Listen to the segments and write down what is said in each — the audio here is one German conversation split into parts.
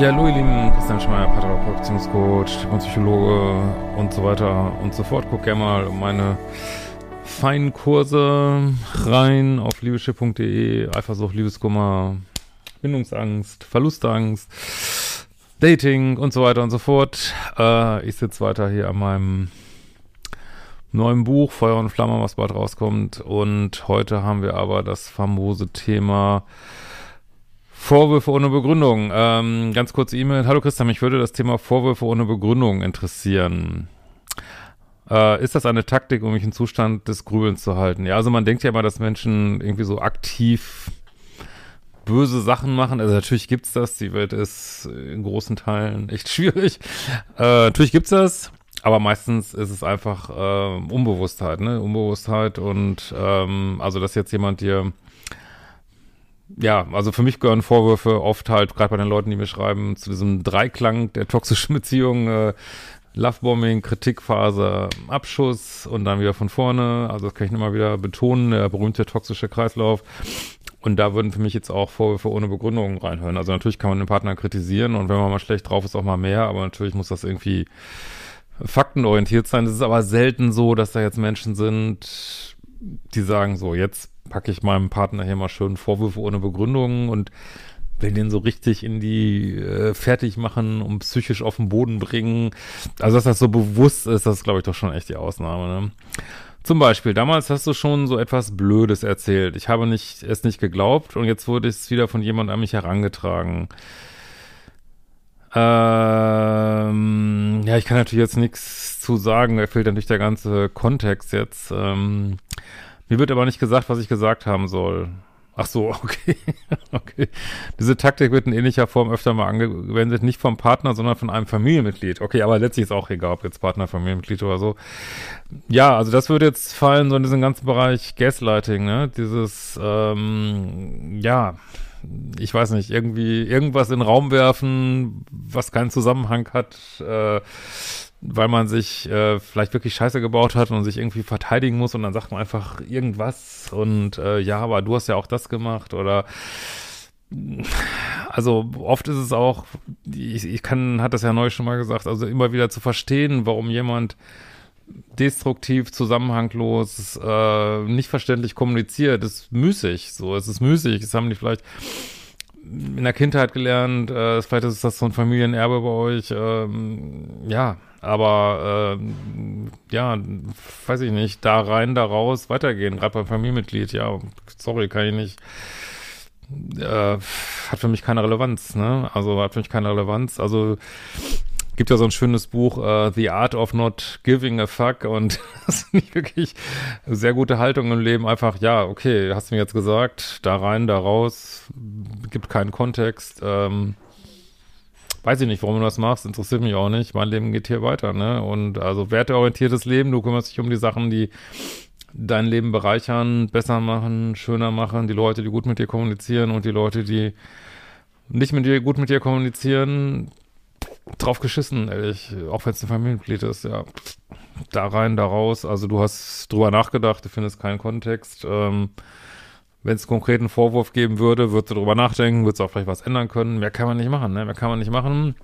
Ja, hallo ihr Lieben, Christian Schmeier, Paartherapeut, Beziehungscoach, und Psychologe und so weiter und so fort. Guck gerne mal meine feinen Kurse rein auf liebeschiff.de, Eifersucht, Liebeskummer, Bindungsangst, Verlustangst, Dating und so weiter und so fort. Äh, ich sitze weiter hier an meinem neuen Buch, Feuer und Flamme, was bald rauskommt. Und heute haben wir aber das famose Thema Vorwürfe ohne Begründung. Ähm, ganz kurze E-Mail. Hallo Christian, mich würde das Thema Vorwürfe ohne Begründung interessieren. Äh, ist das eine Taktik, um mich in Zustand des Grübelns zu halten? Ja, also man denkt ja immer, dass Menschen irgendwie so aktiv böse Sachen machen. Also natürlich gibt's das. Die Welt ist in großen Teilen echt schwierig. Äh, natürlich gibt's das. Aber meistens ist es einfach äh, Unbewusstheit, ne? Unbewusstheit und ähm, also dass jetzt jemand dir ja, also für mich gehören Vorwürfe oft halt, gerade bei den Leuten, die mir schreiben, zu diesem Dreiklang der toxischen Beziehung, äh, Lovebombing, Kritikphase, Abschuss und dann wieder von vorne. Also das kann ich nochmal wieder betonen, der berühmte toxische Kreislauf. Und da würden für mich jetzt auch Vorwürfe ohne Begründung reinhören. Also natürlich kann man den Partner kritisieren und wenn man mal schlecht drauf ist, auch mal mehr, aber natürlich muss das irgendwie faktenorientiert sein. Es ist aber selten so, dass da jetzt Menschen sind, die sagen so, jetzt packe ich meinem Partner hier mal schön Vorwürfe ohne Begründung und will den so richtig in die äh, fertig machen und psychisch auf den Boden bringen. Also, dass das so bewusst ist, das ist, glaube ich, doch schon echt die Ausnahme, ne? Zum Beispiel, damals hast du schon so etwas Blödes erzählt. Ich habe nicht, es nicht geglaubt und jetzt wurde es wieder von jemand an mich herangetragen. Ähm, ja, ich kann natürlich jetzt nichts zu sagen, da fehlt natürlich der ganze Kontext jetzt. Ähm, mir wird aber nicht gesagt, was ich gesagt haben soll. Ach so, okay. okay. Diese Taktik wird in ähnlicher Form öfter mal angewendet, nicht vom Partner, sondern von einem Familienmitglied. Okay, aber letztlich ist auch egal, ob jetzt Partner, Familienmitglied oder so. Ja, also das würde jetzt fallen so in diesen ganzen Bereich Gaslighting, ne? Dieses, ähm, ja, ich weiß nicht, irgendwie irgendwas in den Raum werfen, was keinen Zusammenhang hat, äh, weil man sich äh, vielleicht wirklich Scheiße gebaut hat und sich irgendwie verteidigen muss und dann sagt man einfach irgendwas und äh, ja, aber du hast ja auch das gemacht oder also oft ist es auch, ich, ich kann, hat das ja neu schon mal gesagt, also immer wieder zu verstehen, warum jemand destruktiv, zusammenhanglos, äh, nicht verständlich kommuniziert, ist müßig. So, es ist müßig. Es haben die vielleicht in der Kindheit gelernt, äh, vielleicht ist das so ein Familienerbe bei euch. Ähm, ja, aber äh, ja, weiß ich nicht, da rein, da raus, weitergehen, gerade beim Familienmitglied, ja, sorry, kann ich nicht. Äh, hat für mich keine Relevanz, ne? Also hat für mich keine Relevanz. Also gibt ja so ein schönes Buch, uh, The Art of Not Giving a Fuck und das ist nicht wirklich sehr gute Haltung im Leben. Einfach, ja, okay, hast du mir jetzt gesagt, da rein, da raus, gibt keinen Kontext. Ähm, weiß ich nicht, warum du das machst, interessiert mich auch nicht. Mein Leben geht hier weiter, ne? Und also werteorientiertes Leben, du kümmerst dich um die Sachen, die dein Leben bereichern, besser machen, schöner machen, die Leute, die gut mit dir kommunizieren und die Leute, die nicht mit dir gut mit dir kommunizieren, drauf geschissen, ehrlich, auch wenn es ein Familienmitglied ist, ja. Da rein, da raus, also du hast drüber nachgedacht, du findest keinen Kontext, ähm, wenn es konkreten Vorwurf geben würde, würdest du darüber nachdenken, würdest auch vielleicht was ändern können. Mehr kann man nicht machen, ne? Mehr kann man nicht machen.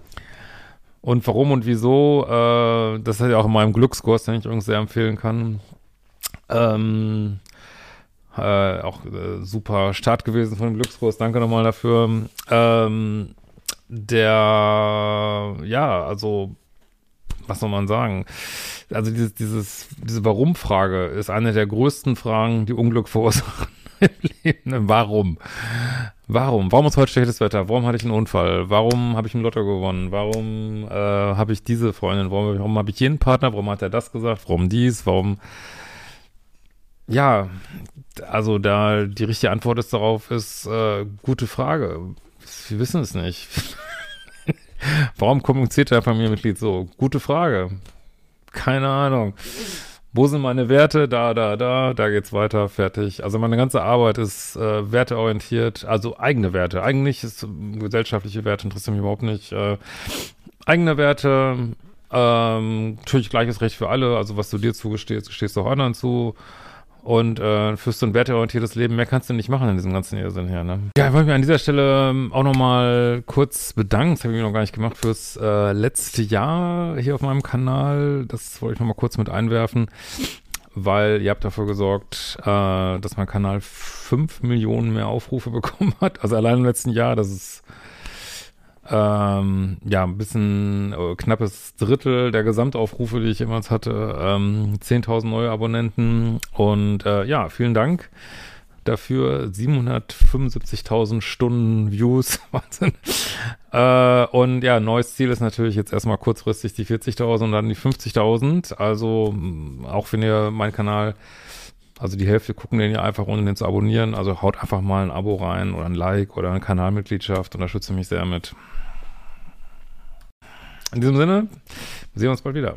Und warum und wieso, äh, das ist ja auch in meinem Glückskurs, den ich übrigens sehr empfehlen kann. Ähm, äh, auch äh, super Start gewesen von dem Glückskurs, danke nochmal dafür. Ähm, der, ja, also, was soll man sagen? Also dieses, dieses, diese Warum-Frage ist eine der größten Fragen, die Unglück verursachen Leben. Warum? Warum? Warum ist heute schlechtes Wetter? Warum hatte ich einen Unfall? Warum habe ich im Lotto gewonnen? Warum äh, habe ich diese Freundin? Warum, warum habe ich jeden Partner? Warum hat er das gesagt? Warum dies? Warum? Ja, also da die richtige Antwort ist darauf ist äh, gute Frage. Wir wissen es nicht. warum kommuniziert der Familienmitglied so? Gute Frage. Keine Ahnung. Wo sind meine Werte? Da, da, da, da geht's weiter, fertig. Also meine ganze Arbeit ist äh, werteorientiert, also eigene Werte. Eigentlich ist äh, gesellschaftliche Werte interessieren mich überhaupt nicht. Äh, eigene Werte, ähm, natürlich gleiches Recht für alle, also was du dir zugestehst, stehst du auch anderen zu. Und äh, fürs so ein werteorientiertes Leben, mehr kannst du nicht machen in diesem ganzen Irrsinn hier, ne? Ja, ich wollte mich an dieser Stelle ähm, auch nochmal kurz bedanken, das habe ich mir noch gar nicht gemacht, fürs äh, letzte Jahr hier auf meinem Kanal. Das wollte ich nochmal kurz mit einwerfen, weil ihr habt dafür gesorgt, äh, dass mein Kanal fünf Millionen mehr Aufrufe bekommen hat. Also allein im letzten Jahr, das ist ähm, ja, ein bisschen äh, knappes Drittel der Gesamtaufrufe, die ich jemals hatte. Ähm, 10.000 neue Abonnenten und äh, ja, vielen Dank dafür. 775.000 Stunden Views, Wahnsinn. Äh, und ja, neues Ziel ist natürlich jetzt erstmal kurzfristig die 40.000 und dann die 50.000. Also auch wenn ihr meinen Kanal also die Hälfte gucken den ja einfach, ohne den zu abonnieren. Also haut einfach mal ein Abo rein oder ein Like oder eine Kanalmitgliedschaft. Unterstütze mich sehr mit. In diesem Sinne, sehen wir uns bald wieder.